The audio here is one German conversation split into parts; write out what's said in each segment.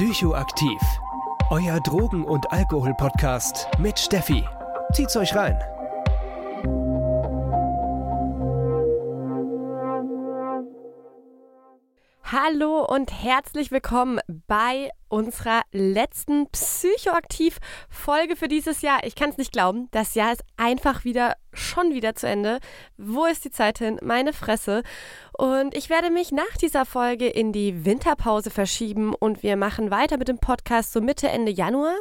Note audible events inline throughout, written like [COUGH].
Psychoaktiv. Euer Drogen- und Alkohol-Podcast mit Steffi. Zieht's euch rein. Hallo und herzlich willkommen bei unserer letzten Psychoaktiv-Folge für dieses Jahr. Ich kann es nicht glauben, das Jahr ist einfach wieder, schon wieder zu Ende. Wo ist die Zeit hin? Meine Fresse. Und ich werde mich nach dieser Folge in die Winterpause verschieben und wir machen weiter mit dem Podcast so Mitte, Ende Januar.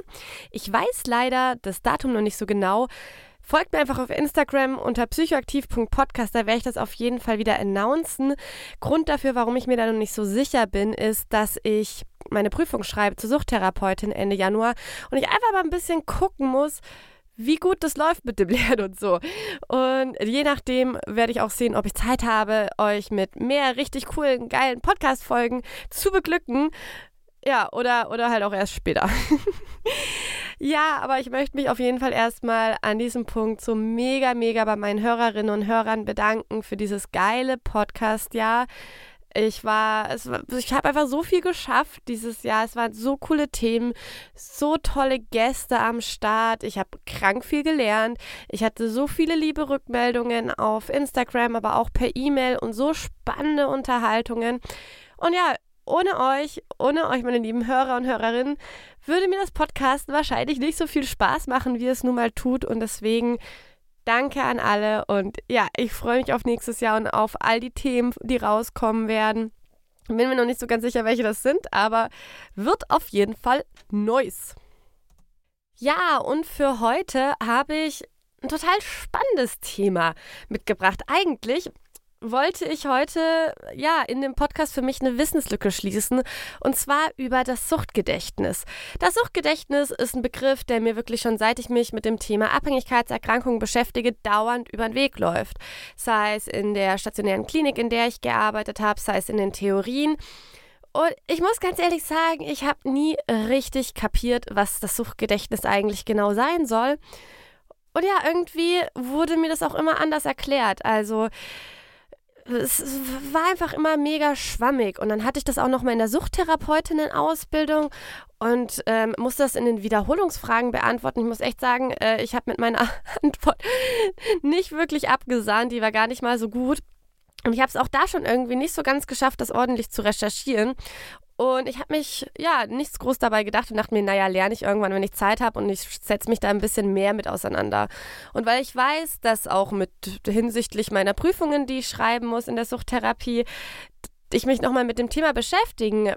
Ich weiß leider das Datum noch nicht so genau. Folgt mir einfach auf Instagram unter psychoaktiv.podcast, da werde ich das auf jeden Fall wieder announcen. Grund dafür, warum ich mir da noch nicht so sicher bin, ist, dass ich meine Prüfung schreibe zur Suchttherapeutin Ende Januar und ich einfach mal ein bisschen gucken muss, wie gut das läuft mit dem [LAUGHS] Lernen und so. Und je nachdem werde ich auch sehen, ob ich Zeit habe, euch mit mehr richtig coolen, geilen Podcast-Folgen zu beglücken. Ja, oder, oder halt auch erst später. [LAUGHS] ja, aber ich möchte mich auf jeden Fall erstmal an diesem Punkt so mega, mega bei meinen Hörerinnen und Hörern bedanken für dieses geile Podcast-Jahr. Ich war, es ich habe einfach so viel geschafft dieses Jahr. Es waren so coole Themen, so tolle Gäste am Start. Ich habe krank viel gelernt. Ich hatte so viele liebe Rückmeldungen auf Instagram, aber auch per E-Mail und so spannende Unterhaltungen. Und ja, ohne euch, ohne euch, meine lieben Hörer und Hörerinnen, würde mir das Podcast wahrscheinlich nicht so viel Spaß machen, wie es nun mal tut. Und deswegen danke an alle. Und ja, ich freue mich auf nächstes Jahr und auf all die Themen, die rauskommen werden. Bin mir noch nicht so ganz sicher, welche das sind, aber wird auf jeden Fall Neues. Ja, und für heute habe ich ein total spannendes Thema mitgebracht. Eigentlich wollte ich heute ja in dem Podcast für mich eine Wissenslücke schließen und zwar über das Suchtgedächtnis. Das Suchtgedächtnis ist ein Begriff, der mir wirklich schon seit ich mich mit dem Thema Abhängigkeitserkrankungen beschäftige, dauernd über den Weg läuft. Sei es in der stationären Klinik, in der ich gearbeitet habe, sei es in den Theorien. Und ich muss ganz ehrlich sagen, ich habe nie richtig kapiert, was das Suchtgedächtnis eigentlich genau sein soll. Und ja, irgendwie wurde mir das auch immer anders erklärt. Also es war einfach immer mega schwammig. Und dann hatte ich das auch noch mal in der Suchttherapeutinnen-Ausbildung und ähm, musste das in den Wiederholungsfragen beantworten. Ich muss echt sagen, äh, ich habe mit meiner [LAUGHS] Antwort nicht wirklich abgesahnt. Die war gar nicht mal so gut. Und ich habe es auch da schon irgendwie nicht so ganz geschafft, das ordentlich zu recherchieren. Und ich habe mich, ja, nichts groß dabei gedacht und dachte mir, naja, lerne ich irgendwann, wenn ich Zeit habe und ich setze mich da ein bisschen mehr mit auseinander. Und weil ich weiß, dass auch mit hinsichtlich meiner Prüfungen, die ich schreiben muss in der Suchttherapie, ich mich nochmal mit dem Thema beschäftigen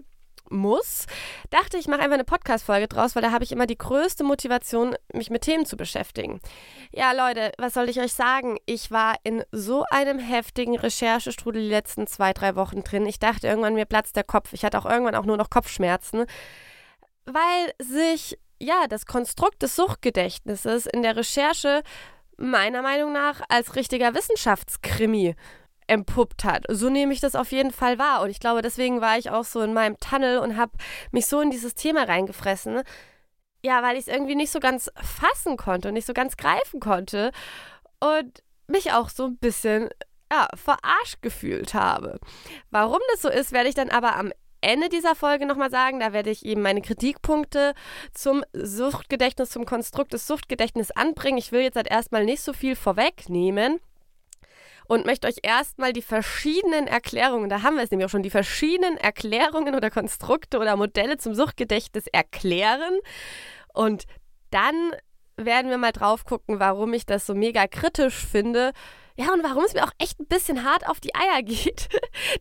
muss, dachte ich, mache einfach eine Podcast-Folge draus, weil da habe ich immer die größte Motivation, mich mit Themen zu beschäftigen. Ja, Leute, was soll ich euch sagen? Ich war in so einem heftigen Recherchestrudel die letzten zwei, drei Wochen drin. Ich dachte irgendwann, mir platzt der Kopf. Ich hatte auch irgendwann auch nur noch Kopfschmerzen, weil sich, ja, das Konstrukt des Suchtgedächtnisses in der Recherche meiner Meinung nach als richtiger Wissenschaftskrimi empuppt hat. So nehme ich das auf jeden Fall wahr. Und ich glaube, deswegen war ich auch so in meinem Tunnel und habe mich so in dieses Thema reingefressen. Ja, weil ich es irgendwie nicht so ganz fassen konnte und nicht so ganz greifen konnte. Und mich auch so ein bisschen ja, verarscht gefühlt habe. Warum das so ist, werde ich dann aber am Ende dieser Folge nochmal sagen. Da werde ich eben meine Kritikpunkte zum Suchtgedächtnis, zum Konstrukt des Suchtgedächtnisses anbringen. Ich will jetzt halt erstmal nicht so viel vorwegnehmen und möchte euch erstmal die verschiedenen Erklärungen, da haben wir es nämlich auch schon, die verschiedenen Erklärungen oder Konstrukte oder Modelle zum Suchtgedächtnis erklären. Und dann werden wir mal drauf gucken, warum ich das so mega kritisch finde. Ja, und warum es mir auch echt ein bisschen hart auf die Eier [LAUGHS] geht,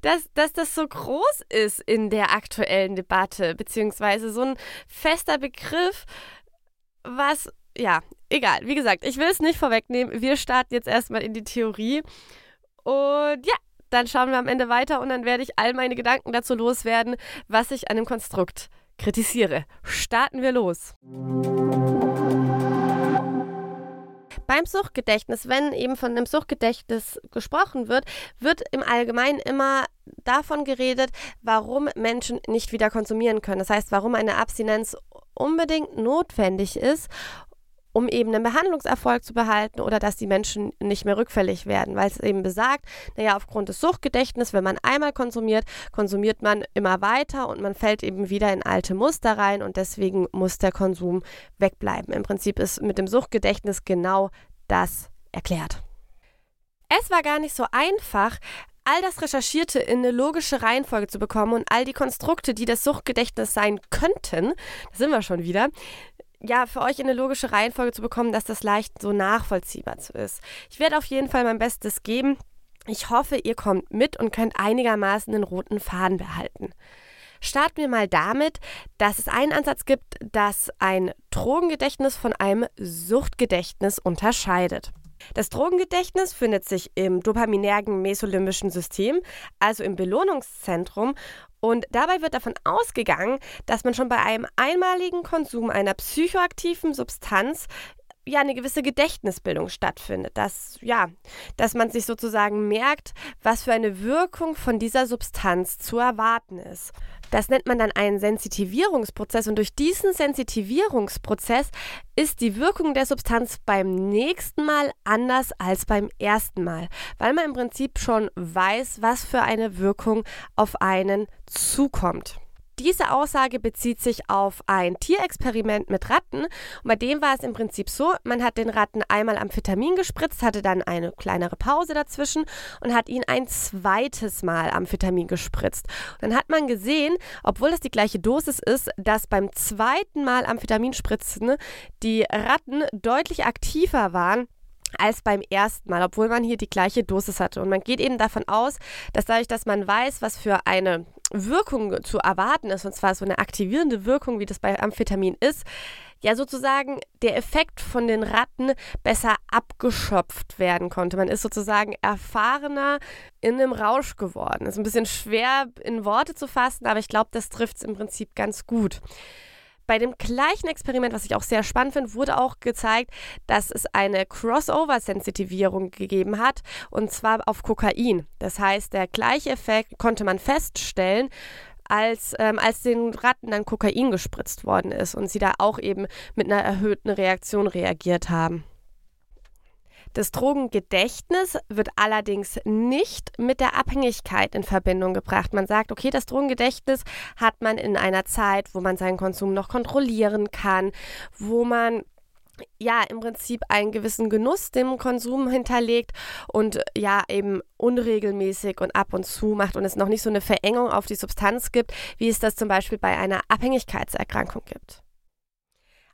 dass, dass das so groß ist in der aktuellen Debatte, beziehungsweise so ein fester Begriff, was, ja, egal. Wie gesagt, ich will es nicht vorwegnehmen. Wir starten jetzt erstmal in die Theorie. Und ja, dann schauen wir am Ende weiter und dann werde ich all meine Gedanken dazu loswerden, was ich an dem Konstrukt kritisiere. Starten wir los. Beim Suchtgedächtnis, wenn eben von einem Suchtgedächtnis gesprochen wird, wird im Allgemeinen immer davon geredet, warum Menschen nicht wieder konsumieren können. Das heißt, warum eine Abstinenz unbedingt notwendig ist um eben einen Behandlungserfolg zu behalten oder dass die Menschen nicht mehr rückfällig werden, weil es eben besagt, naja, aufgrund des Suchtgedächtnisses, wenn man einmal konsumiert, konsumiert man immer weiter und man fällt eben wieder in alte Muster rein und deswegen muss der Konsum wegbleiben. Im Prinzip ist mit dem Suchtgedächtnis genau das erklärt. Es war gar nicht so einfach, all das Recherchierte in eine logische Reihenfolge zu bekommen und all die Konstrukte, die das Suchtgedächtnis sein könnten, da sind wir schon wieder, ja, für euch in eine logische Reihenfolge zu bekommen, dass das leicht so nachvollziehbar ist. Ich werde auf jeden Fall mein Bestes geben. Ich hoffe, ihr kommt mit und könnt einigermaßen den roten Faden behalten. Starten wir mal damit, dass es einen Ansatz gibt, dass ein Drogengedächtnis von einem Suchtgedächtnis unterscheidet. Das Drogengedächtnis findet sich im dopaminergen mesolimbischen System, also im Belohnungszentrum, und dabei wird davon ausgegangen, dass man schon bei einem einmaligen Konsum einer psychoaktiven Substanz ja eine gewisse Gedächtnisbildung stattfindet, dass ja, dass man sich sozusagen merkt, was für eine Wirkung von dieser Substanz zu erwarten ist. Das nennt man dann einen Sensitivierungsprozess und durch diesen Sensitivierungsprozess ist die Wirkung der Substanz beim nächsten Mal anders als beim ersten Mal, weil man im Prinzip schon weiß, was für eine Wirkung auf einen zukommt. Diese Aussage bezieht sich auf ein Tierexperiment mit Ratten. Und bei dem war es im Prinzip so, man hat den Ratten einmal Amphetamin gespritzt, hatte dann eine kleinere Pause dazwischen und hat ihnen ein zweites Mal Amphetamin gespritzt. Und dann hat man gesehen, obwohl das die gleiche Dosis ist, dass beim zweiten Mal Amphetamin spritzen die Ratten deutlich aktiver waren als beim ersten Mal, obwohl man hier die gleiche Dosis hatte. Und man geht eben davon aus, dass dadurch, dass man weiß, was für eine Wirkung zu erwarten ist, und zwar so eine aktivierende Wirkung, wie das bei Amphetamin ist, ja sozusagen der Effekt von den Ratten besser abgeschöpft werden konnte. Man ist sozusagen erfahrener in einem Rausch geworden. Ist ein bisschen schwer in Worte zu fassen, aber ich glaube, das trifft es im Prinzip ganz gut. Bei dem gleichen Experiment, was ich auch sehr spannend finde, wurde auch gezeigt, dass es eine Crossover-Sensitivierung gegeben hat, und zwar auf Kokain. Das heißt, der gleiche Effekt konnte man feststellen, als, ähm, als den Ratten dann Kokain gespritzt worden ist und sie da auch eben mit einer erhöhten Reaktion reagiert haben. Das Drogengedächtnis wird allerdings nicht mit der Abhängigkeit in Verbindung gebracht. Man sagt, okay, das Drogengedächtnis hat man in einer Zeit, wo man seinen Konsum noch kontrollieren kann, wo man ja, im Prinzip einen gewissen Genuss dem Konsum hinterlegt und ja, eben unregelmäßig und ab und zu macht und es noch nicht so eine Verengung auf die Substanz gibt, wie es das zum Beispiel bei einer Abhängigkeitserkrankung gibt.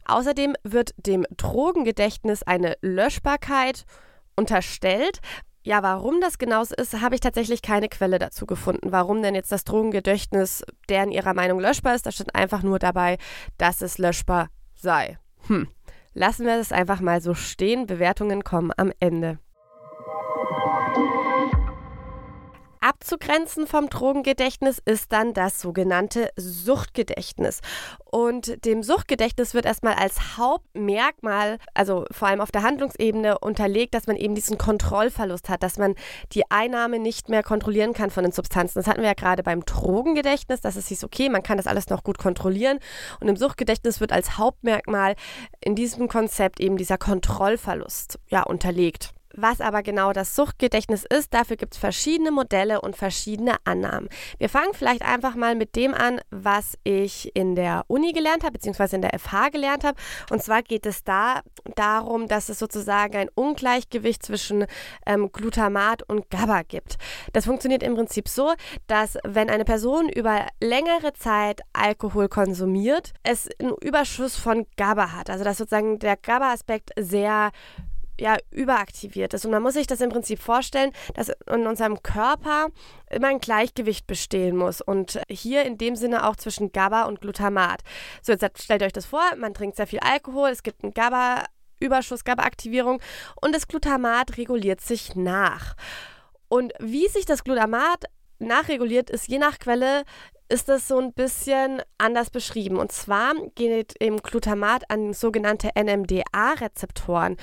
Außerdem wird dem Drogengedächtnis eine Löschbarkeit unterstellt. Ja, warum das genau so ist, habe ich tatsächlich keine Quelle dazu gefunden. Warum denn jetzt das Drogengedächtnis deren ihrer Meinung löschbar ist, da steht einfach nur dabei, dass es löschbar sei. Hm. Lassen wir es einfach mal so stehen. Bewertungen kommen am Ende. Abzugrenzen vom Drogengedächtnis ist dann das sogenannte Suchtgedächtnis. Und dem Suchtgedächtnis wird erstmal als Hauptmerkmal, also vor allem auf der Handlungsebene, unterlegt, dass man eben diesen Kontrollverlust hat, dass man die Einnahme nicht mehr kontrollieren kann von den Substanzen. Das hatten wir ja gerade beim Drogengedächtnis, dass es hieß, okay, man kann das alles noch gut kontrollieren. Und im Suchtgedächtnis wird als Hauptmerkmal in diesem Konzept eben dieser Kontrollverlust ja unterlegt. Was aber genau das Suchtgedächtnis ist, dafür gibt es verschiedene Modelle und verschiedene Annahmen. Wir fangen vielleicht einfach mal mit dem an, was ich in der Uni gelernt habe, beziehungsweise in der FH gelernt habe. Und zwar geht es da darum, dass es sozusagen ein Ungleichgewicht zwischen ähm, Glutamat und GABA gibt. Das funktioniert im Prinzip so, dass wenn eine Person über längere Zeit Alkohol konsumiert, es einen Überschuss von GABA hat. Also dass sozusagen der GABA-Aspekt sehr ja, überaktiviert ist. Und man muss sich das im Prinzip vorstellen, dass in unserem Körper immer ein Gleichgewicht bestehen muss. Und hier in dem Sinne auch zwischen GABA und Glutamat. So, jetzt stellt euch das vor, man trinkt sehr viel Alkohol, es gibt einen GABA, Überschuss, GABA-Aktivierung und das Glutamat reguliert sich nach. Und wie sich das Glutamat nachreguliert, ist je nach Quelle ist das so ein bisschen anders beschrieben. Und zwar geht im Glutamat an sogenannte NMDA-Rezeptoren.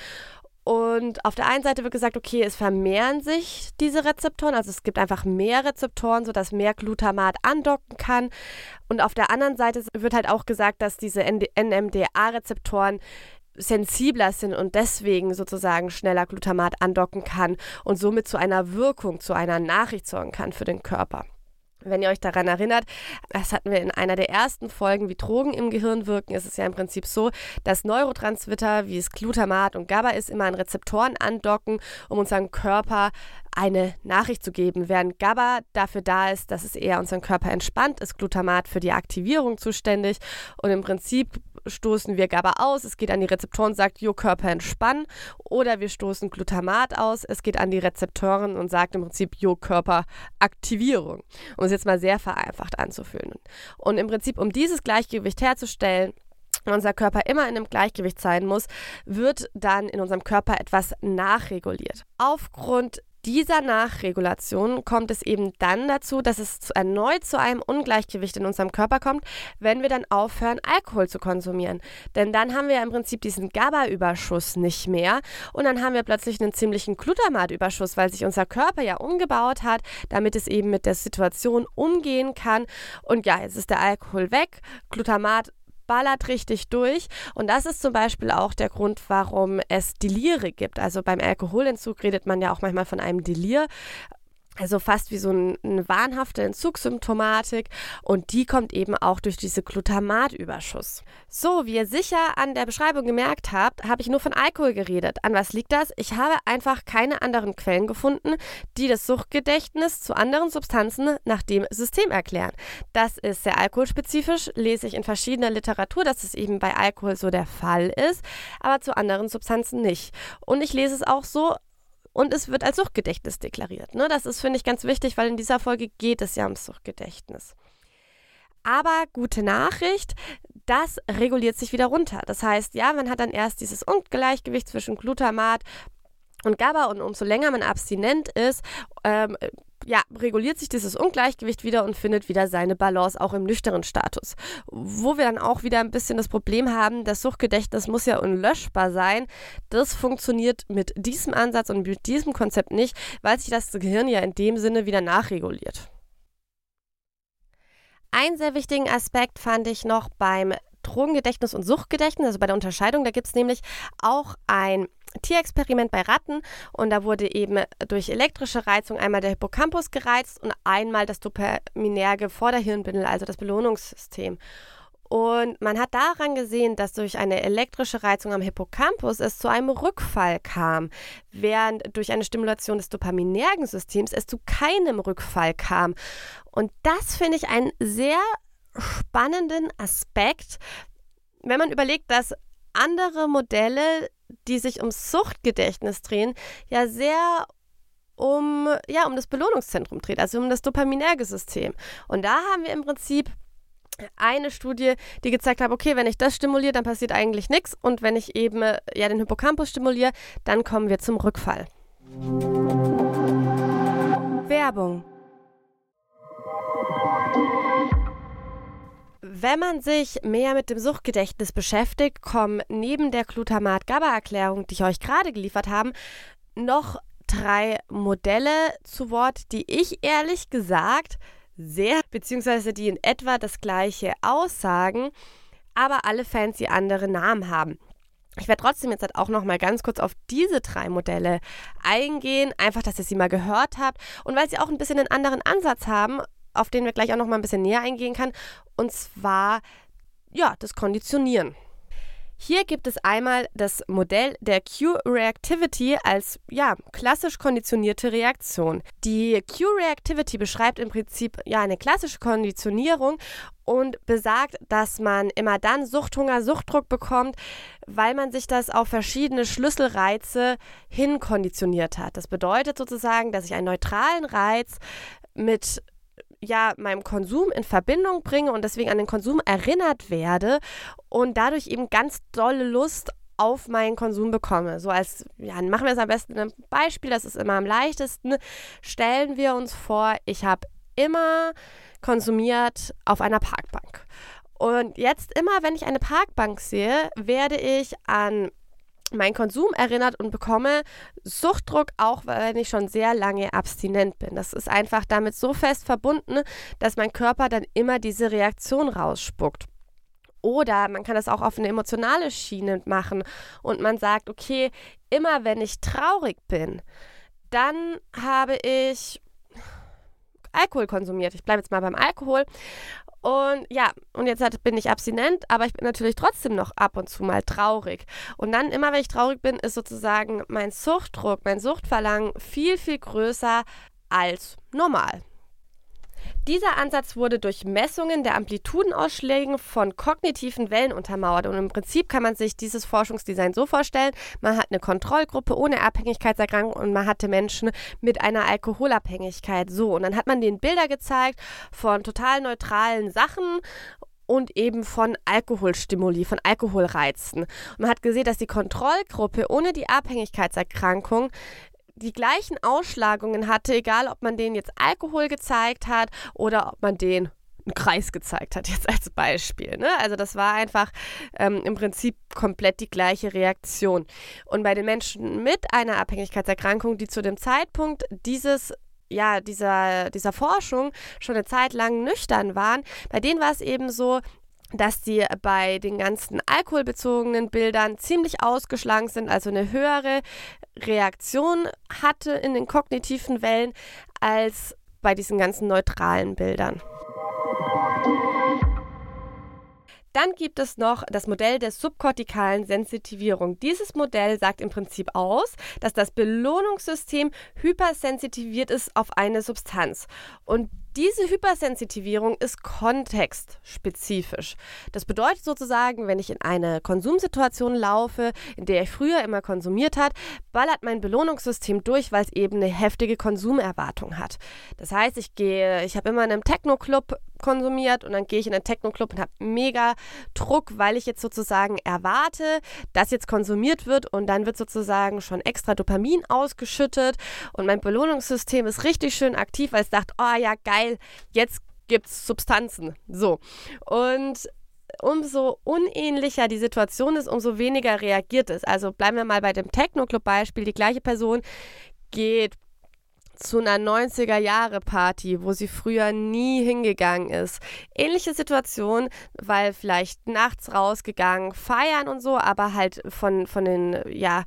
Und auf der einen Seite wird gesagt, okay, es vermehren sich diese Rezeptoren, also es gibt einfach mehr Rezeptoren, sodass mehr Glutamat andocken kann. Und auf der anderen Seite wird halt auch gesagt, dass diese NMDA-Rezeptoren sensibler sind und deswegen sozusagen schneller Glutamat andocken kann und somit zu einer Wirkung, zu einer Nachricht sorgen kann für den Körper. Wenn ihr euch daran erinnert, das hatten wir in einer der ersten Folgen, wie Drogen im Gehirn wirken, ist es ja im Prinzip so, dass Neurotransmitter, wie es Glutamat und GABA ist, immer an Rezeptoren andocken, um unserem Körper eine Nachricht zu geben. Während GABA dafür da ist, dass es eher unseren Körper entspannt, ist Glutamat für die Aktivierung zuständig. Und im Prinzip stoßen wir GABA aus, es geht an die Rezeptoren und sagt, jo, Körper entspannen. Oder wir stoßen Glutamat aus, es geht an die Rezeptoren und sagt im Prinzip, jo, Körper Aktivierung. Um es jetzt mal sehr vereinfacht anzufühlen. Und im Prinzip, um dieses Gleichgewicht herzustellen, unser Körper immer in einem Gleichgewicht sein muss, wird dann in unserem Körper etwas nachreguliert. Aufgrund dieser Nachregulation kommt es eben dann dazu, dass es erneut zu einem Ungleichgewicht in unserem Körper kommt, wenn wir dann aufhören, Alkohol zu konsumieren. Denn dann haben wir ja im Prinzip diesen GABA-Überschuss nicht mehr und dann haben wir plötzlich einen ziemlichen Glutamat-Überschuss, weil sich unser Körper ja umgebaut hat, damit es eben mit der Situation umgehen kann. Und ja, jetzt ist der Alkohol weg, Glutamat ballert richtig durch. Und das ist zum Beispiel auch der Grund, warum es Delire gibt. Also beim Alkoholentzug redet man ja auch manchmal von einem Delir. Also fast wie so ein, eine wahnhafte Entzugssymptomatik und die kommt eben auch durch diese Glutamatüberschuss. So, wie ihr sicher an der Beschreibung gemerkt habt, habe ich nur von Alkohol geredet. An was liegt das? Ich habe einfach keine anderen Quellen gefunden, die das Suchtgedächtnis zu anderen Substanzen nach dem System erklären. Das ist sehr alkoholspezifisch, lese ich in verschiedener Literatur, dass es eben bei Alkohol so der Fall ist, aber zu anderen Substanzen nicht. Und ich lese es auch so und es wird als Suchtgedächtnis deklariert. Ne? Das ist, finde ich, ganz wichtig, weil in dieser Folge geht es ja ums Suchtgedächtnis. Aber gute Nachricht, das reguliert sich wieder runter. Das heißt, ja, man hat dann erst dieses Ungleichgewicht zwischen Glutamat und GABA und umso länger man abstinent ist, ähm, ja, reguliert sich dieses Ungleichgewicht wieder und findet wieder seine Balance auch im nüchternen Status. Wo wir dann auch wieder ein bisschen das Problem haben, das Suchtgedächtnis muss ja unlöschbar sein. Das funktioniert mit diesem Ansatz und mit diesem Konzept nicht, weil sich das Gehirn ja in dem Sinne wieder nachreguliert. Einen sehr wichtigen Aspekt fand ich noch beim Drogengedächtnis und Suchtgedächtnis, also bei der Unterscheidung. Da gibt es nämlich auch ein Tierexperiment bei Ratten und da wurde eben durch elektrische Reizung einmal der Hippocampus gereizt und einmal das dopaminerge Vorderhirnbündel, also das Belohnungssystem. Und man hat daran gesehen, dass durch eine elektrische Reizung am Hippocampus es zu einem Rückfall kam, während durch eine Stimulation des dopaminergen Systems es zu keinem Rückfall kam. Und das finde ich einen sehr spannenden Aspekt, wenn man überlegt, dass andere Modelle, die sich ums Suchtgedächtnis drehen, ja sehr um, ja, um das Belohnungszentrum dreht, also um das dopaminerge System. Und da haben wir im Prinzip eine Studie, die gezeigt hat, okay, wenn ich das stimuliere, dann passiert eigentlich nichts und wenn ich eben ja den Hippocampus stimuliere, dann kommen wir zum Rückfall. Werbung Wenn man sich mehr mit dem Suchtgedächtnis beschäftigt, kommen neben der Glutamat-GABA-Erklärung, die ich euch gerade geliefert habe, noch drei Modelle zu Wort, die ich ehrlich gesagt sehr, beziehungsweise die in etwa das gleiche aussagen, aber alle fancy andere Namen haben. Ich werde trotzdem jetzt halt auch noch mal ganz kurz auf diese drei Modelle eingehen, einfach, dass ihr sie mal gehört habt und weil sie auch ein bisschen einen anderen Ansatz haben, auf den wir gleich auch noch mal ein bisschen näher eingehen kann, und zwar ja, das Konditionieren. Hier gibt es einmal das Modell der Q-Reactivity als ja, klassisch konditionierte Reaktion. Die Q-Reactivity beschreibt im Prinzip ja eine klassische Konditionierung und besagt, dass man immer dann Suchthunger, Suchtdruck bekommt, weil man sich das auf verschiedene Schlüsselreize hinkonditioniert hat. Das bedeutet sozusagen, dass ich einen neutralen Reiz mit ja meinem Konsum in Verbindung bringe und deswegen an den Konsum erinnert werde und dadurch eben ganz dolle Lust auf meinen Konsum bekomme. So als, ja, machen wir es am besten ein Beispiel, das ist immer am leichtesten. Stellen wir uns vor, ich habe immer konsumiert auf einer Parkbank. Und jetzt immer, wenn ich eine Parkbank sehe, werde ich an meinen Konsum erinnert und bekomme Suchtdruck, auch wenn ich schon sehr lange abstinent bin. Das ist einfach damit so fest verbunden, dass mein Körper dann immer diese Reaktion rausspuckt. Oder man kann das auch auf eine emotionale Schiene machen und man sagt, okay, immer wenn ich traurig bin, dann habe ich Alkohol konsumiert. Ich bleibe jetzt mal beim Alkohol. Und ja, und jetzt bin ich abstinent, aber ich bin natürlich trotzdem noch ab und zu mal traurig. Und dann immer, wenn ich traurig bin, ist sozusagen mein Suchtdruck, mein Suchtverlangen viel, viel größer als normal. Dieser Ansatz wurde durch Messungen der Amplitudenausschläge von kognitiven Wellen untermauert. Und im Prinzip kann man sich dieses Forschungsdesign so vorstellen, man hat eine Kontrollgruppe ohne Abhängigkeitserkrankung und man hatte Menschen mit einer Alkoholabhängigkeit. So, und dann hat man den Bilder gezeigt von total neutralen Sachen und eben von Alkoholstimuli, von Alkoholreizen. Und man hat gesehen, dass die Kontrollgruppe ohne die Abhängigkeitserkrankung die gleichen Ausschlagungen hatte, egal ob man denen jetzt Alkohol gezeigt hat oder ob man den einen Kreis gezeigt hat, [LAUGHS] jetzt als Beispiel. Ne? Also das war einfach ähm, im Prinzip komplett die gleiche Reaktion. Und bei den Menschen mit einer Abhängigkeitserkrankung, die zu dem Zeitpunkt dieses ja, dieser, dieser Forschung schon eine Zeit lang nüchtern waren, bei denen war es eben so, dass die bei den ganzen alkoholbezogenen Bildern ziemlich ausgeschlagen sind, also eine höhere Reaktion hatte in den kognitiven Wellen als bei diesen ganzen neutralen Bildern. Dann gibt es noch das Modell der subkortikalen Sensitivierung. Dieses Modell sagt im Prinzip aus, dass das Belohnungssystem hypersensitiviert ist auf eine Substanz. Und diese Hypersensitivierung ist kontextspezifisch. Das bedeutet sozusagen, wenn ich in eine Konsumsituation laufe, in der ich früher immer konsumiert habe, ballert mein Belohnungssystem durch, weil es eben eine heftige Konsumerwartung hat. Das heißt, ich gehe, ich habe immer in einem Techno-Club konsumiert und dann gehe ich in einen Techno-Club und habe mega Druck, weil ich jetzt sozusagen erwarte, dass jetzt konsumiert wird und dann wird sozusagen schon extra Dopamin ausgeschüttet und mein Belohnungssystem ist richtig schön aktiv, weil es sagt, oh ja, geil, jetzt gibt es Substanzen. So. Und umso unähnlicher die Situation ist, umso weniger reagiert es. Also bleiben wir mal bei dem Techno-Club-Beispiel. Die gleiche Person geht zu einer 90er Jahre Party, wo sie früher nie hingegangen ist. Ähnliche Situation, weil vielleicht nachts rausgegangen, feiern und so, aber halt von, von den, ja,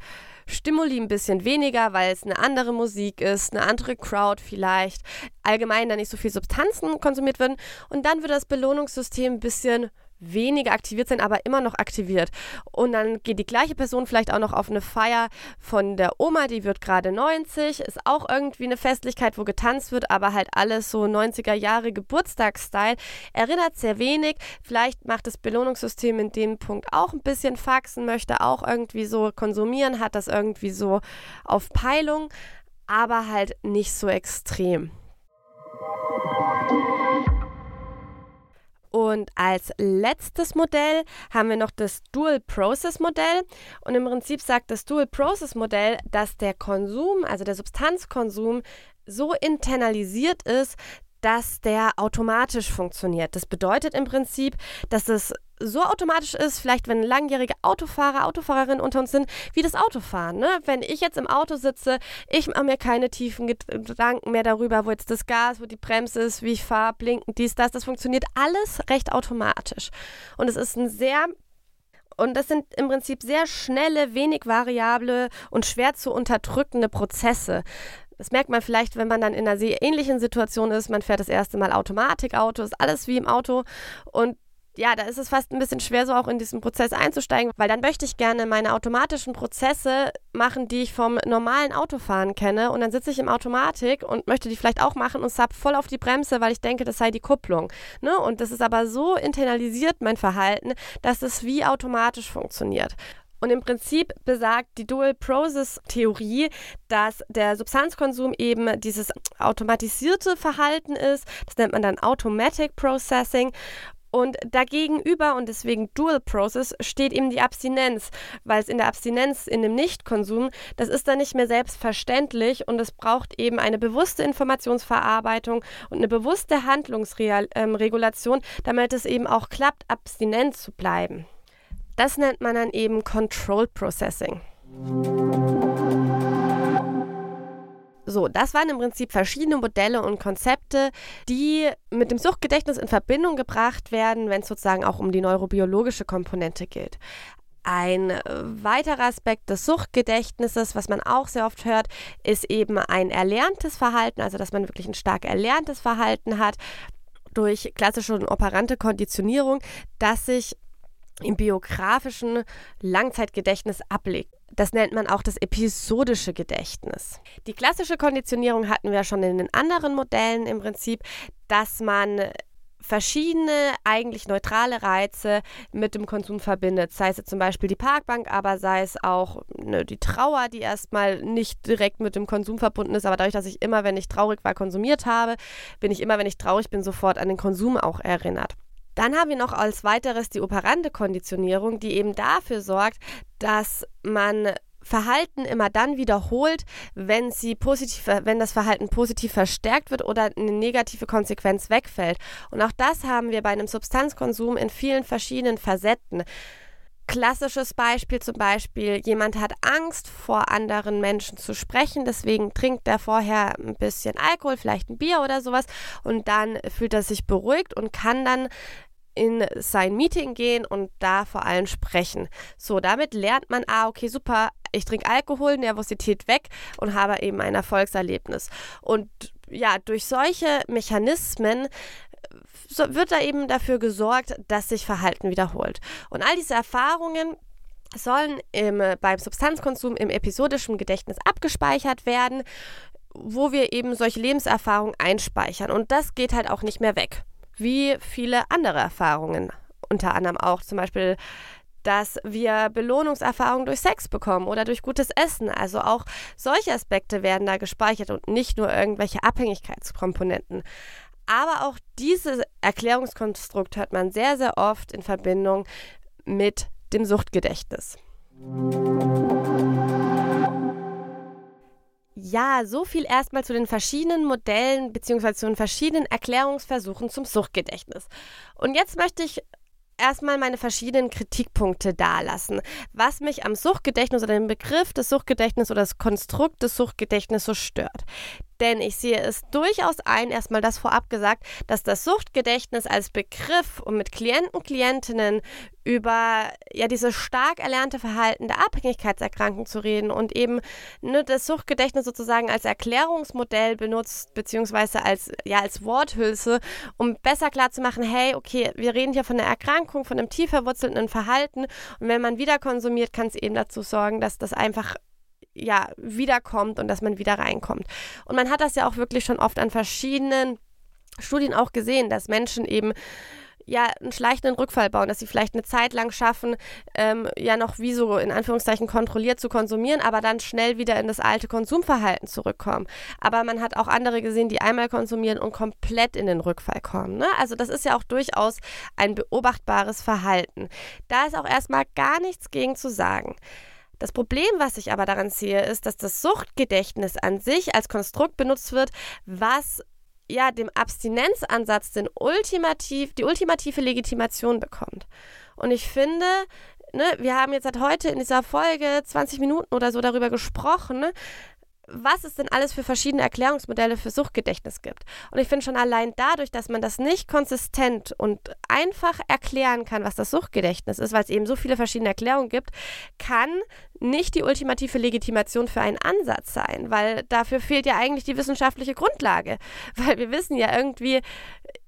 Stimuli ein bisschen weniger, weil es eine andere Musik ist, eine andere Crowd vielleicht, allgemein da nicht so viel Substanzen konsumiert werden und dann wird das Belohnungssystem ein bisschen weniger aktiviert sein, aber immer noch aktiviert. Und dann geht die gleiche Person vielleicht auch noch auf eine Feier von der Oma, die wird gerade 90, ist auch irgendwie eine Festlichkeit, wo getanzt wird, aber halt alles so 90er Jahre Geburtstagsstyle. Erinnert sehr wenig. Vielleicht macht das Belohnungssystem in dem Punkt auch ein bisschen faxen, möchte auch irgendwie so konsumieren, hat das irgendwie so auf Peilung, aber halt nicht so extrem. Und als letztes Modell haben wir noch das Dual Process Modell. Und im Prinzip sagt das Dual Process Modell, dass der Konsum, also der Substanzkonsum, so internalisiert ist, dass der automatisch funktioniert. Das bedeutet im Prinzip, dass es so automatisch ist, vielleicht wenn langjährige Autofahrer, Autofahrerinnen unter uns sind, wie das Autofahren. Ne? Wenn ich jetzt im Auto sitze, ich mache mir keine tiefen Gedanken mehr darüber, wo jetzt das Gas, wo die Bremse ist, wie ich fahre, blinken, dies, das. Das funktioniert alles recht automatisch. Und es ist ein sehr und das sind im Prinzip sehr schnelle, wenig variable und schwer zu unterdrückende Prozesse. Das merkt man vielleicht, wenn man dann in einer sehr ähnlichen Situation ist. Man fährt das erste Mal Automatikauto, ist alles wie im Auto. Und ja, da ist es fast ein bisschen schwer, so auch in diesen Prozess einzusteigen, weil dann möchte ich gerne meine automatischen Prozesse machen, die ich vom normalen Autofahren kenne. Und dann sitze ich im Automatik und möchte die vielleicht auch machen und zapp voll auf die Bremse, weil ich denke, das sei die Kupplung. Ne? Und das ist aber so internalisiert, mein Verhalten, dass es wie automatisch funktioniert. Und im Prinzip besagt die Dual Process Theorie, dass der Substanzkonsum eben dieses automatisierte Verhalten ist. Das nennt man dann Automatic Processing. Und dagegenüber und deswegen Dual Process steht eben die Abstinenz, weil es in der Abstinenz, in dem Nichtkonsum, das ist dann nicht mehr selbstverständlich und es braucht eben eine bewusste Informationsverarbeitung und eine bewusste Handlungsregulation, damit es eben auch klappt, abstinent zu bleiben. Das nennt man dann eben Control Processing. So, das waren im Prinzip verschiedene Modelle und Konzepte, die mit dem Suchtgedächtnis in Verbindung gebracht werden, wenn es sozusagen auch um die neurobiologische Komponente geht. Ein äh, weiterer Aspekt des Suchtgedächtnisses, was man auch sehr oft hört, ist eben ein erlerntes Verhalten, also dass man wirklich ein stark erlerntes Verhalten hat durch klassische und operante Konditionierung, das sich im biografischen Langzeitgedächtnis ablegt. Das nennt man auch das episodische Gedächtnis. Die klassische Konditionierung hatten wir schon in den anderen Modellen im Prinzip, dass man verschiedene eigentlich neutrale Reize mit dem Konsum verbindet. Sei es zum Beispiel die Parkbank, aber sei es auch ne, die Trauer, die erstmal nicht direkt mit dem Konsum verbunden ist. Aber dadurch, dass ich immer, wenn ich traurig war, konsumiert habe, bin ich immer, wenn ich traurig bin, sofort an den Konsum auch erinnert. Dann haben wir noch als weiteres die operante Konditionierung, die eben dafür sorgt, dass man Verhalten immer dann wiederholt, wenn sie positiv, wenn das Verhalten positiv verstärkt wird oder eine negative Konsequenz wegfällt. Und auch das haben wir bei einem Substanzkonsum in vielen verschiedenen Facetten. Klassisches Beispiel zum Beispiel, jemand hat Angst vor anderen Menschen zu sprechen, deswegen trinkt er vorher ein bisschen Alkohol, vielleicht ein Bier oder sowas und dann fühlt er sich beruhigt und kann dann in sein Meeting gehen und da vor allem sprechen. So, damit lernt man, ah, okay, super, ich trinke Alkohol, Nervosität weg und habe eben ein Erfolgserlebnis. Und ja, durch solche Mechanismen so wird da eben dafür gesorgt, dass sich Verhalten wiederholt. Und all diese Erfahrungen sollen im, beim Substanzkonsum im episodischen Gedächtnis abgespeichert werden, wo wir eben solche Lebenserfahrungen einspeichern. Und das geht halt auch nicht mehr weg wie viele andere Erfahrungen. Unter anderem auch zum Beispiel, dass wir Belohnungserfahrungen durch Sex bekommen oder durch gutes Essen. Also auch solche Aspekte werden da gespeichert und nicht nur irgendwelche Abhängigkeitskomponenten. Aber auch dieses Erklärungskonstrukt hört man sehr, sehr oft in Verbindung mit dem Suchtgedächtnis. Ja, so viel erstmal zu den verschiedenen Modellen bzw. zu den verschiedenen Erklärungsversuchen zum Suchtgedächtnis. Und jetzt möchte ich erstmal meine verschiedenen Kritikpunkte dalassen, was mich am Suchtgedächtnis oder dem Begriff des Suchtgedächtnisses oder das Konstrukt des Suchtgedächtnisses so stört. Denn ich sehe es durchaus ein, erstmal das vorab gesagt, dass das Suchtgedächtnis als Begriff, um mit Klienten, Klientinnen über ja dieses stark erlernte Verhalten der Abhängigkeitserkrankung zu reden und eben ne, das Suchtgedächtnis sozusagen als Erklärungsmodell benutzt, beziehungsweise als, ja, als Worthülse, um besser klarzumachen, hey, okay, wir reden hier von einer Erkrankung, von einem tief verwurzelten Verhalten. Und wenn man wieder konsumiert, kann es eben dazu sorgen, dass das einfach ja, wiederkommt und dass man wieder reinkommt. Und man hat das ja auch wirklich schon oft an verschiedenen Studien auch gesehen, dass Menschen eben ja einen schleichenden Rückfall bauen, dass sie vielleicht eine Zeit lang schaffen, ähm, ja noch wie so in Anführungszeichen kontrolliert zu konsumieren, aber dann schnell wieder in das alte Konsumverhalten zurückkommen. Aber man hat auch andere gesehen, die einmal konsumieren und komplett in den Rückfall kommen. Ne? Also das ist ja auch durchaus ein beobachtbares Verhalten. Da ist auch erstmal gar nichts gegen zu sagen. Das Problem, was ich aber daran sehe, ist, dass das Suchtgedächtnis an sich als Konstrukt benutzt wird, was ja dem Abstinenzansatz den ultimativ, die ultimative Legitimation bekommt. Und ich finde, ne, wir haben jetzt seit heute in dieser Folge 20 Minuten oder so darüber gesprochen, was es denn alles für verschiedene Erklärungsmodelle für Suchtgedächtnis gibt. Und ich finde schon allein dadurch, dass man das nicht konsistent und einfach erklären kann, was das Suchtgedächtnis ist, weil es eben so viele verschiedene Erklärungen gibt, kann nicht die ultimative Legitimation für einen Ansatz sein, weil dafür fehlt ja eigentlich die wissenschaftliche Grundlage. [LAUGHS] Weil wir wissen ja irgendwie,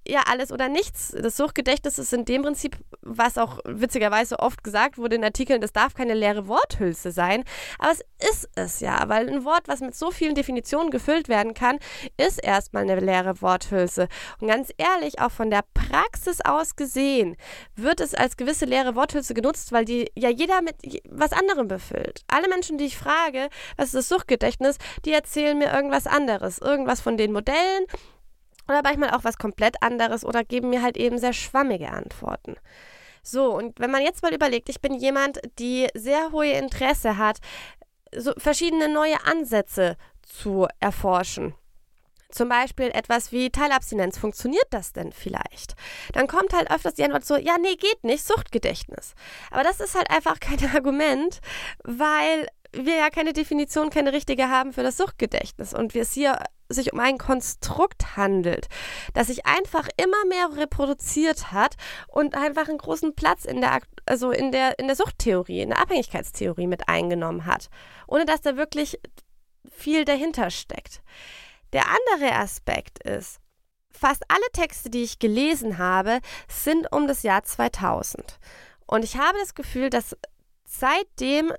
ja alles oder nichts. Das Suchtgedächtnis ist in dem Prinzip, was auch witzigerweise oft gesagt wurde in Artikeln, das darf keine leere Worthülse sein. Aber es ist es ja, weil ein Wort, was mit so vielen Definitionen gefüllt werden kann, ist erstmal eine leere Worthülse. Und ganz ehrlich, auch von der Praxis aus gesehen, wird es als gewisse leere Worthülse genutzt, weil die ja jeder mit was anderem befüllt. Alle Menschen, die ich frage, was ist das Suchtgedächtnis, die erzählen mir irgendwas anderes. Irgendwas von den Modellen, oder manchmal auch was komplett anderes oder geben mir halt eben sehr schwammige Antworten. So, und wenn man jetzt mal überlegt, ich bin jemand, die sehr hohe Interesse hat, so verschiedene neue Ansätze zu erforschen. Zum Beispiel etwas wie Teilabstinenz. Funktioniert das denn vielleicht? Dann kommt halt öfters die Antwort so, ja, nee, geht nicht, Suchtgedächtnis. Aber das ist halt einfach [LAUGHS] kein Argument, weil wir ja keine Definition, keine richtige haben für das Suchtgedächtnis und wir es hier sich um ein Konstrukt handelt, das sich einfach immer mehr reproduziert hat und einfach einen großen Platz in der, also in der, in der Suchttheorie, in der Abhängigkeitstheorie mit eingenommen hat, ohne dass da wirklich viel dahinter steckt. Der andere Aspekt ist, fast alle Texte, die ich gelesen habe, sind um das Jahr 2000. Und ich habe das Gefühl, dass seitdem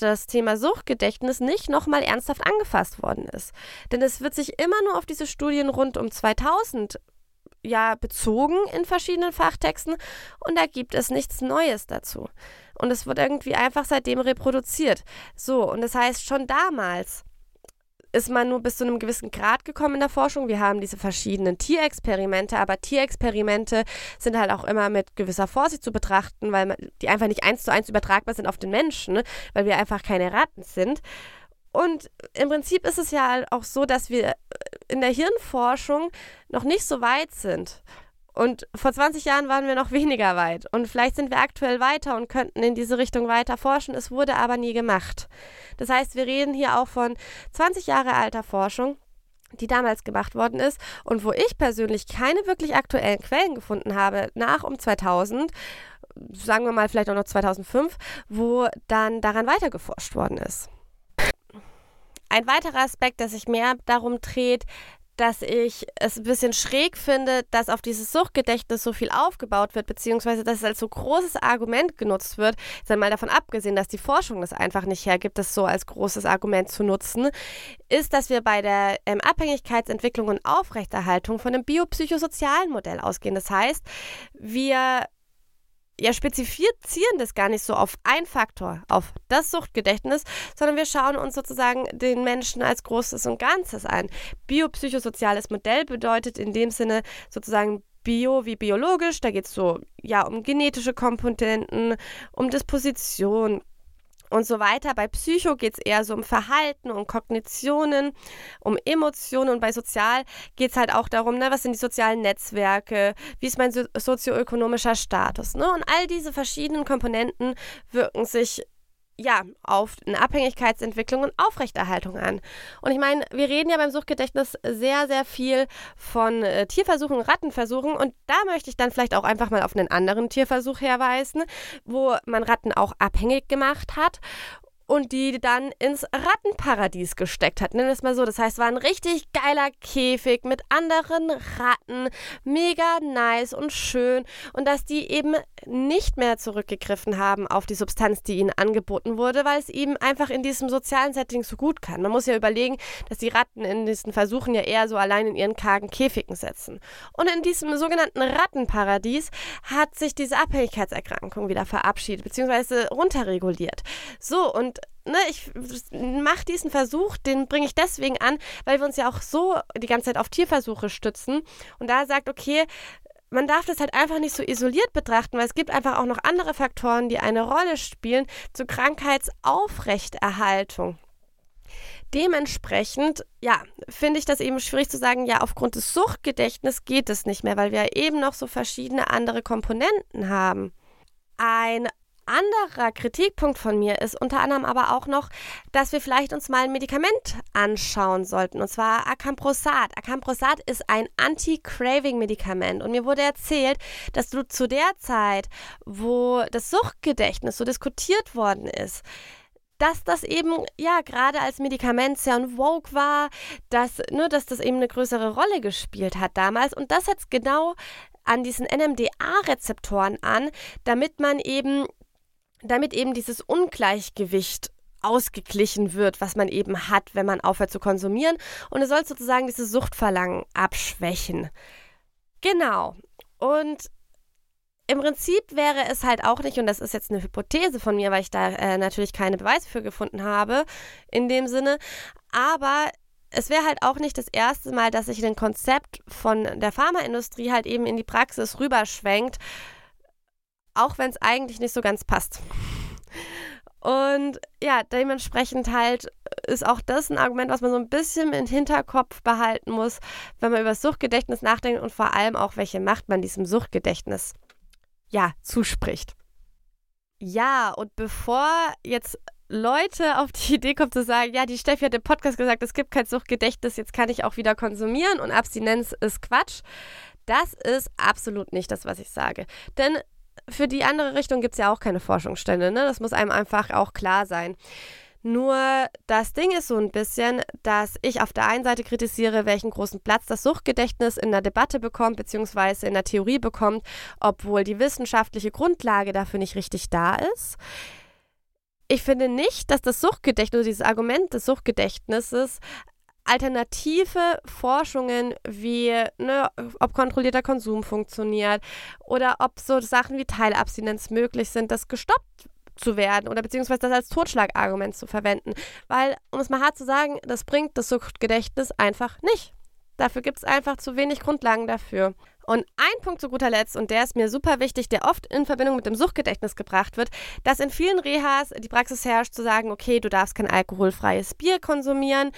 das Thema Suchtgedächtnis nicht nochmal ernsthaft angefasst worden ist. Denn es wird sich immer nur auf diese Studien rund um 2000 ja bezogen in verschiedenen Fachtexten und da gibt es nichts Neues dazu. Und es wird irgendwie einfach seitdem reproduziert. So, und das heißt, schon damals ist man nur bis zu einem gewissen Grad gekommen in der Forschung. Wir haben diese verschiedenen Tierexperimente, aber Tierexperimente sind halt auch immer mit gewisser Vorsicht zu betrachten, weil die einfach nicht eins zu eins übertragbar sind auf den Menschen, weil wir einfach keine Ratten sind. Und im Prinzip ist es ja auch so, dass wir in der Hirnforschung noch nicht so weit sind. Und vor 20 Jahren waren wir noch [LAUGHS] weniger weit. Und vielleicht sind wir aktuell weiter und könnten in diese Richtung weiter forschen. Es wurde aber nie gemacht. Das heißt, wir reden hier auch von 20 Jahre alter Forschung die damals gemacht worden ist und wo ich persönlich keine wirklich aktuellen Quellen gefunden habe, nach um 2000, sagen wir mal vielleicht auch noch 2005, wo dann daran weiter geforscht worden ist. Ein weiterer Aspekt, der sich mehr darum dreht, dass ich es ein bisschen schräg finde, dass auf dieses Suchtgedächtnis so viel aufgebaut wird, beziehungsweise dass es als so großes Argument genutzt wird, sei mal davon abgesehen, dass die Forschung das einfach nicht hergibt, das so als großes Argument zu nutzen, ist, dass wir bei der ähm, Abhängigkeitsentwicklung und Aufrechterhaltung von einem biopsychosozialen Modell ausgehen. Das heißt, wir ja, spezifizieren das gar nicht so auf einen Faktor, auf das Suchtgedächtnis, sondern wir schauen uns sozusagen den Menschen als Großes und Ganzes an. Biopsychosoziales Modell bedeutet in dem Sinne sozusagen Bio wie biologisch, da geht es so ja um genetische Komponenten, um Disposition, und so weiter. Bei Psycho geht es eher so um Verhalten, um Kognitionen, um Emotionen und bei Sozial geht es halt auch darum, ne, was sind die sozialen Netzwerke, wie ist mein so sozioökonomischer Status. Ne? Und all diese verschiedenen Komponenten wirken sich ja, auf eine Abhängigkeitsentwicklung und Aufrechterhaltung an. Und ich meine, wir reden ja beim Suchtgedächtnis sehr, sehr viel von äh, Tierversuchen, Rattenversuchen und da möchte ich dann vielleicht auch einfach mal auf einen anderen Tierversuch herweisen, wo man Ratten auch abhängig gemacht hat und die dann ins Rattenparadies gesteckt hat. Nennen wir es mal so. Das heißt, es war ein richtig geiler Käfig mit anderen Ratten. Mega nice und schön. Und dass die eben nicht mehr zurückgegriffen haben auf die Substanz, die ihnen angeboten wurde, weil es eben einfach in diesem sozialen Setting so gut kann. Man muss ja überlegen, dass die Ratten in diesen Versuchen ja eher so allein in ihren kargen Käfigen sitzen. Und in diesem sogenannten Rattenparadies hat sich diese Abhängigkeitserkrankung wieder verabschiedet, beziehungsweise runterreguliert. So, und ne, ich mache diesen Versuch, den bringe ich deswegen an, weil wir uns ja auch so die ganze Zeit auf Tierversuche stützen. Und da sagt, okay, man darf das halt einfach nicht so isoliert betrachten, weil es gibt einfach auch noch andere Faktoren, die eine Rolle spielen zur Krankheitsaufrechterhaltung. Dementsprechend, ja, finde ich das eben schwierig zu sagen, ja, aufgrund des Suchtgedächtnisses geht es nicht mehr, weil wir eben noch so verschiedene andere Komponenten haben. Ein anderer Kritikpunkt von mir ist unter anderem aber auch noch, dass wir vielleicht uns mal ein Medikament anschauen sollten, und zwar Acamprosat. Acamprosat ist ein Anti-Craving-Medikament und mir wurde erzählt, dass du zu der Zeit, wo das Suchtgedächtnis so diskutiert worden ist, dass das eben ja gerade als Medikament sehr en vogue war, dass, ne, dass das eben eine größere Rolle gespielt hat damals. Und das setzt genau an diesen NMDA-Rezeptoren an, damit man eben damit eben dieses Ungleichgewicht ausgeglichen wird, was man eben hat, wenn man aufhört zu konsumieren. Und es soll sozusagen dieses Suchtverlangen abschwächen. Genau. Und im Prinzip wäre es halt auch nicht, und das ist jetzt eine Hypothese von mir, weil ich da äh, natürlich keine Beweise für gefunden habe, in dem Sinne, aber es wäre halt auch nicht das erste Mal, dass sich ein Konzept von der Pharmaindustrie halt eben in die Praxis rüberschwenkt auch wenn es eigentlich nicht so ganz passt. Und ja, dementsprechend halt ist auch das ein Argument, was man so ein bisschen im Hinterkopf behalten muss, wenn man über das Suchtgedächtnis nachdenkt und vor allem auch, welche Macht man diesem Suchtgedächtnis ja zuspricht. Ja, und bevor jetzt Leute auf die [LAUGHS] Idee kommen zu sagen, ja, die Steffi hat im Podcast gesagt, es gibt kein Suchtgedächtnis, jetzt kann ich auch wieder konsumieren und Abstinenz ist Quatsch. Das ist absolut nicht das, was ich sage. Denn für die andere Richtung gibt es ja auch keine Forschungsstände. Ne? Das muss einem einfach auch klar sein. Nur das Ding ist so ein bisschen, dass ich auf der einen Seite kritisiere, welchen großen Platz das Suchtgedächtnis in der Debatte bekommt, beziehungsweise in der Theorie bekommt, obwohl die wissenschaftliche Grundlage dafür nicht richtig da ist. Ich finde nicht, dass das Suchtgedächtnis, dieses Argument des Suchtgedächtnisses alternative Forschungen wie, ne, ob kontrollierter Konsum funktioniert oder ob so Sachen wie Teilabstinenz möglich sind, das gestoppt zu werden oder beziehungsweise das als Totschlagargument zu verwenden. Weil, um es mal hart zu sagen, das bringt das Suchtgedächtnis einfach nicht. Dafür gibt es einfach zu wenig Grundlagen dafür. Und ein Punkt zu guter Letzt, und der ist mir super wichtig, der oft in Verbindung mit dem Suchtgedächtnis gebracht wird, dass in vielen Rehas die Praxis herrscht, zu sagen, okay, du darfst kein alkoholfreies Bier konsumieren,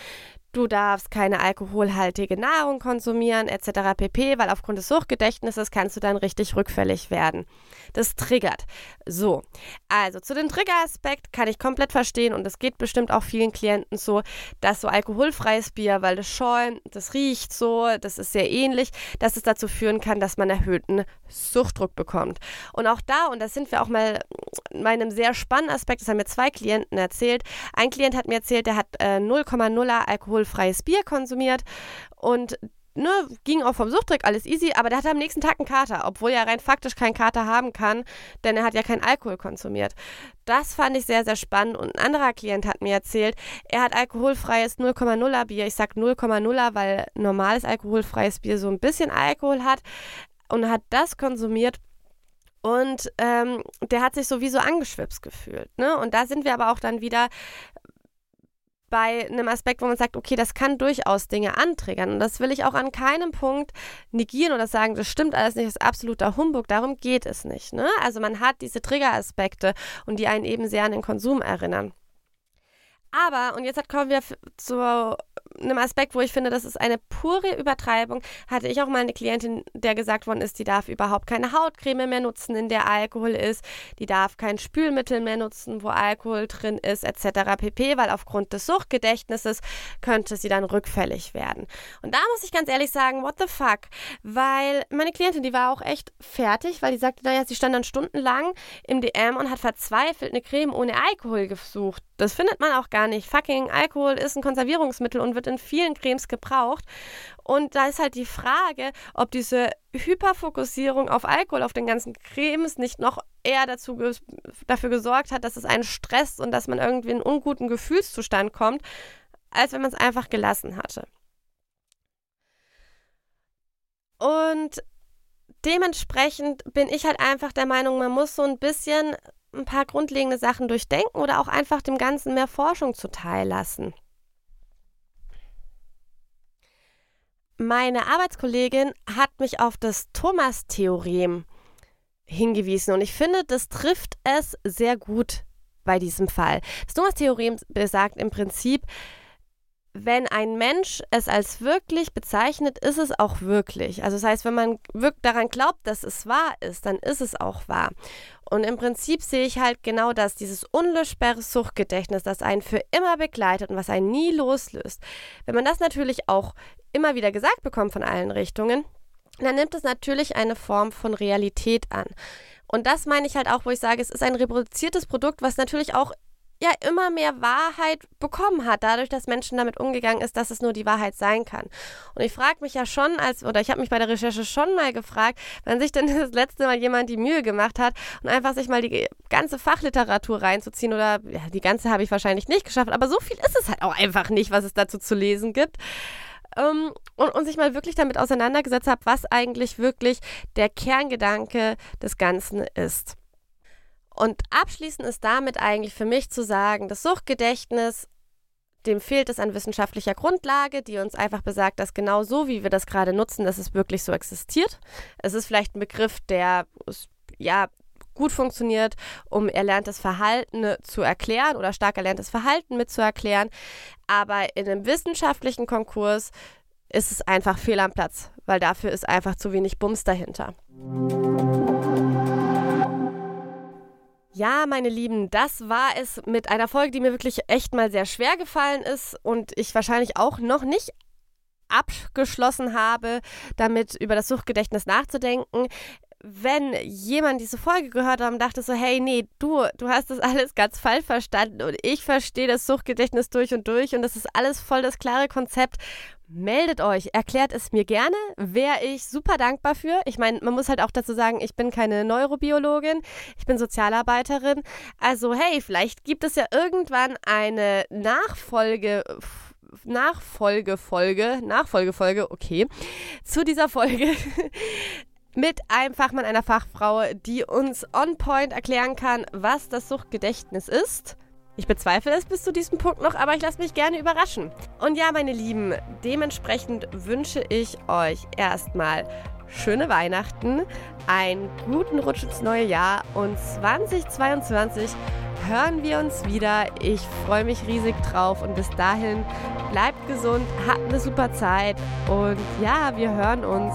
du darfst keine alkoholhaltige Nahrung konsumieren etc. pp, weil aufgrund des Suchtgedächtnisses kannst du dann richtig rückfällig werden. Das triggert. So, also zu dem Triggeraspekt kann ich komplett verstehen und es geht bestimmt auch vielen Klienten so, dass so alkoholfreies Bier, weil das schäumt, das riecht so, das ist sehr ähnlich, dass es dazu führen kann, dass man erhöhten Suchtdruck bekommt. Und auch da, und da sind wir auch mal bei einem sehr spannenden Aspekt, das haben mir zwei Klienten erzählt. Ein Klient hat mir erzählt, der hat äh, 0,0er Alkohol alkoholfreies Bier konsumiert und ne, ging auch vom Suchtdruck alles easy, aber der hatte am nächsten Tag einen Kater, obwohl er rein faktisch keinen Kater haben kann, denn er hat ja keinen Alkohol konsumiert. Das fand ich sehr, sehr spannend und ein anderer Klient hat mir erzählt, er hat alkoholfreies 0,0er Bier. Ich sage 0,0er, weil normales alkoholfreies Bier so ein bisschen Alkohol hat und hat das konsumiert und ähm, der hat sich sowieso angeschwipst gefühlt. Ne? Und da sind wir aber auch dann wieder bei einem Aspekt, wo man sagt, okay, das kann durchaus Dinge antriggern. Und das will ich auch an keinem Punkt negieren oder sagen, das stimmt alles nicht, das ist absoluter Humbug. Darum geht es nicht. Ne? Also man hat diese Triggeraspekte und die einen eben sehr an den Konsum erinnern. Aber, und jetzt kommen wir zu einem Aspekt, wo ich finde, das ist eine pure Übertreibung, hatte ich auch mal eine Klientin, der gesagt worden ist, die darf überhaupt keine Hautcreme mehr nutzen, in der Alkohol ist, die darf kein Spülmittel mehr nutzen, wo Alkohol drin ist, etc. pp, weil aufgrund des Suchtgedächtnisses könnte sie dann rückfällig werden. Und da muss ich ganz ehrlich sagen, what the fuck? Weil meine Klientin, die war auch echt fertig, weil die sagte, naja, sie stand dann stundenlang im DM und hat verzweifelt eine Creme ohne Alkohol gesucht. Das findet man auch gar nicht. Fucking Alkohol ist ein Konservierungsmittel und wird in vielen Cremes gebraucht. Und da ist halt die Frage, ob diese Hyperfokussierung auf Alkohol, auf den ganzen Cremes nicht noch eher dazu dafür gesorgt hat, dass es einen stresst und dass man irgendwie in einen unguten Gefühlszustand kommt, als wenn man es einfach gelassen hatte. Und dementsprechend bin ich halt einfach der Meinung, man muss so ein bisschen ein paar grundlegende Sachen durchdenken oder auch einfach dem Ganzen mehr Forschung zuteil lassen. Meine Arbeitskollegin hat mich auf das Thomas-Theorem hingewiesen und ich finde, das trifft es sehr gut bei diesem Fall. Das Thomas-Theorem besagt im Prinzip, wenn ein Mensch es als wirklich bezeichnet, ist es auch wirklich. Also das heißt, wenn man daran glaubt, dass es wahr ist, dann ist es auch wahr. Und im Prinzip sehe ich halt genau das, dieses unlöschbare Suchtgedächtnis, das einen für immer begleitet und was einen nie loslöst. Wenn man das natürlich auch immer wieder gesagt bekommt von allen Richtungen, dann nimmt es natürlich eine Form von Realität an. Und das meine ich halt auch, wo ich sage, es ist ein reproduziertes Produkt, was natürlich auch ja immer mehr Wahrheit bekommen hat, dadurch, dass Menschen damit umgegangen ist, dass es nur die Wahrheit sein kann. Und ich frage mich ja schon, als, oder ich habe mich bei der Recherche schon mal gefragt, wenn sich denn [LAUGHS] das letzte Mal jemand die Mühe gemacht hat und einfach sich mal die ganze Fachliteratur reinzuziehen oder ja, die ganze habe ich wahrscheinlich nicht geschafft, aber so viel ist es halt auch einfach nicht, was es dazu zu lesen gibt. Um, ähm, und, und sich mal wirklich damit auseinandergesetzt habe, was eigentlich wirklich der Kerngedanke des Ganzen ist. Und abschließend ist damit eigentlich für mich zu sagen, das Suchtgedächtnis, dem fehlt es an wissenschaftlicher Grundlage, die uns einfach besagt, dass genau so, wie wir das gerade nutzen, dass es wirklich so existiert. Es ist vielleicht ein Begriff, der ja gut funktioniert, um erlerntes Verhalten zu erklären oder stark erlerntes Verhalten mitzuerklären. Aber in einem wissenschaftlichen Konkurs ist es einfach fehl am Platz, weil dafür ist einfach zu wenig Bums dahinter. Ja, meine Lieben, das war es mit einer Folge, die mir wirklich echt mal sehr schwer gefallen ist und ich wahrscheinlich auch noch nicht abgeschlossen habe, damit über das Suchtgedächtnis nachzudenken wenn jemand diese Folge gehört hat und dachte so, hey, nee, du, du hast das alles ganz falsch verstanden und ich verstehe das Suchtgedächtnis durch und durch und das ist alles voll das klare Konzept, meldet euch, erklärt es mir gerne, wäre ich super dankbar für. Ich meine, man muss halt auch dazu sagen, ich bin keine Neurobiologin, ich bin Sozialarbeiterin. Also hey, vielleicht gibt es ja irgendwann eine Nachfolge Nachfolgefolge, Nachfolgefolge, okay, zu dieser Folge, mit einem Fachmann, einer Fachfrau, die uns on point erklären kann, was das Suchtgedächtnis ist. Ich bezweifle es bis zu diesem Punkt noch, aber ich lasse mich gerne überraschen. Und ja, meine Lieben, dementsprechend wünsche ich euch erstmal schöne Weihnachten, einen guten Rutsch ins neue Jahr und 2022 hören wir uns wieder. Ich freue mich riesig drauf und bis dahin bleibt gesund, habt eine super Zeit und ja, wir hören uns.